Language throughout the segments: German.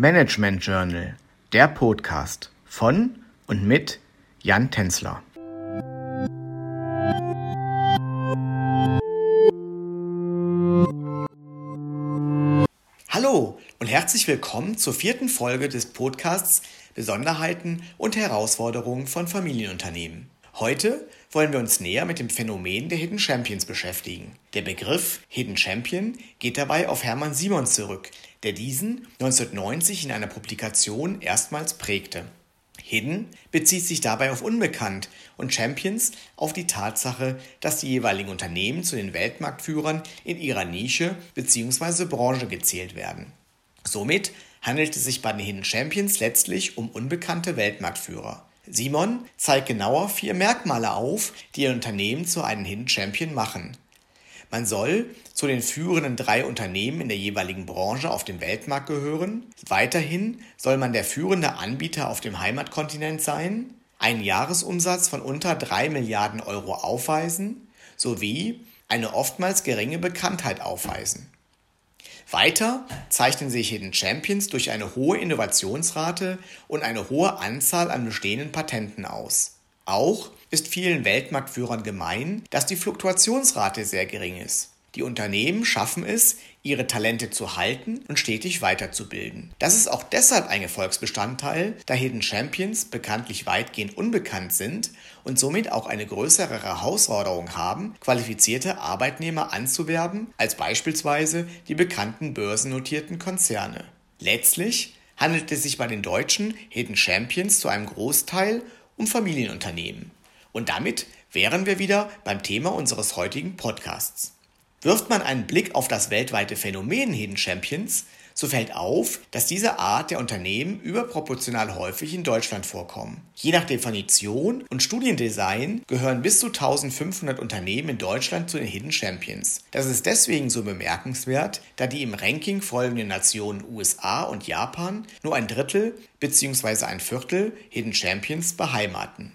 Management Journal, der Podcast von und mit Jan Tenzler. Hallo und herzlich willkommen zur vierten Folge des Podcasts Besonderheiten und Herausforderungen von Familienunternehmen. Heute wollen wir uns näher mit dem Phänomen der Hidden Champions beschäftigen. Der Begriff Hidden Champion geht dabei auf Hermann Simons zurück, der diesen 1990 in einer Publikation erstmals prägte. Hidden bezieht sich dabei auf unbekannt und Champions auf die Tatsache, dass die jeweiligen Unternehmen zu den Weltmarktführern in ihrer Nische bzw. Branche gezählt werden. Somit handelt es sich bei den Hidden Champions letztlich um unbekannte Weltmarktführer. Simon zeigt genauer vier Merkmale auf, die ein Unternehmen zu einem Hidden Champion machen. Man soll zu den führenden drei Unternehmen in der jeweiligen Branche auf dem Weltmarkt gehören. Weiterhin soll man der führende Anbieter auf dem Heimatkontinent sein, einen Jahresumsatz von unter drei Milliarden Euro aufweisen sowie eine oftmals geringe Bekanntheit aufweisen. Weiter zeichnen sich Hidden Champions durch eine hohe Innovationsrate und eine hohe Anzahl an bestehenden Patenten aus. Auch ist vielen Weltmarktführern gemein, dass die Fluktuationsrate sehr gering ist. Die Unternehmen schaffen es, ihre Talente zu halten und stetig weiterzubilden. Das ist auch deshalb ein Erfolgsbestandteil, da Hidden Champions bekanntlich weitgehend unbekannt sind und somit auch eine größere Herausforderung haben, qualifizierte Arbeitnehmer anzuwerben als beispielsweise die bekannten börsennotierten Konzerne. Letztlich handelt es sich bei den deutschen Hidden Champions zu einem Großteil um Familienunternehmen. Und damit wären wir wieder beim Thema unseres heutigen Podcasts. Wirft man einen Blick auf das weltweite Phänomen Hidden Champions, so fällt auf, dass diese Art der Unternehmen überproportional häufig in Deutschland vorkommen. Je nach Definition und Studiendesign gehören bis zu 1500 Unternehmen in Deutschland zu den Hidden Champions. Das ist deswegen so bemerkenswert, da die im Ranking folgenden Nationen USA und Japan nur ein Drittel bzw. ein Viertel Hidden Champions beheimaten.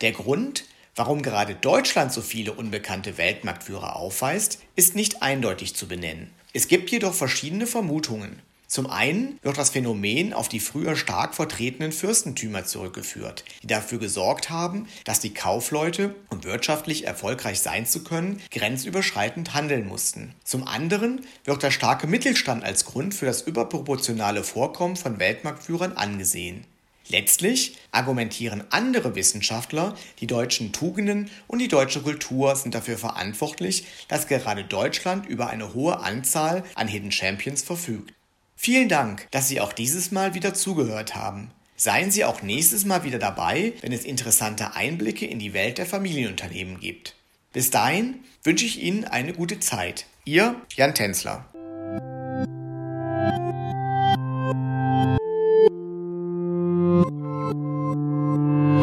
Der Grund, Warum gerade Deutschland so viele unbekannte Weltmarktführer aufweist, ist nicht eindeutig zu benennen. Es gibt jedoch verschiedene Vermutungen. Zum einen wird das Phänomen auf die früher stark vertretenen Fürstentümer zurückgeführt, die dafür gesorgt haben, dass die Kaufleute, um wirtschaftlich erfolgreich sein zu können, grenzüberschreitend handeln mussten. Zum anderen wird der starke Mittelstand als Grund für das überproportionale Vorkommen von Weltmarktführern angesehen. Letztlich argumentieren andere Wissenschaftler, die deutschen Tugenden und die deutsche Kultur sind dafür verantwortlich, dass gerade Deutschland über eine hohe Anzahl an Hidden Champions verfügt. Vielen Dank, dass Sie auch dieses Mal wieder zugehört haben. Seien Sie auch nächstes Mal wieder dabei, wenn es interessante Einblicke in die Welt der Familienunternehmen gibt. Bis dahin wünsche ich Ihnen eine gute Zeit. Ihr Jan Tänzler.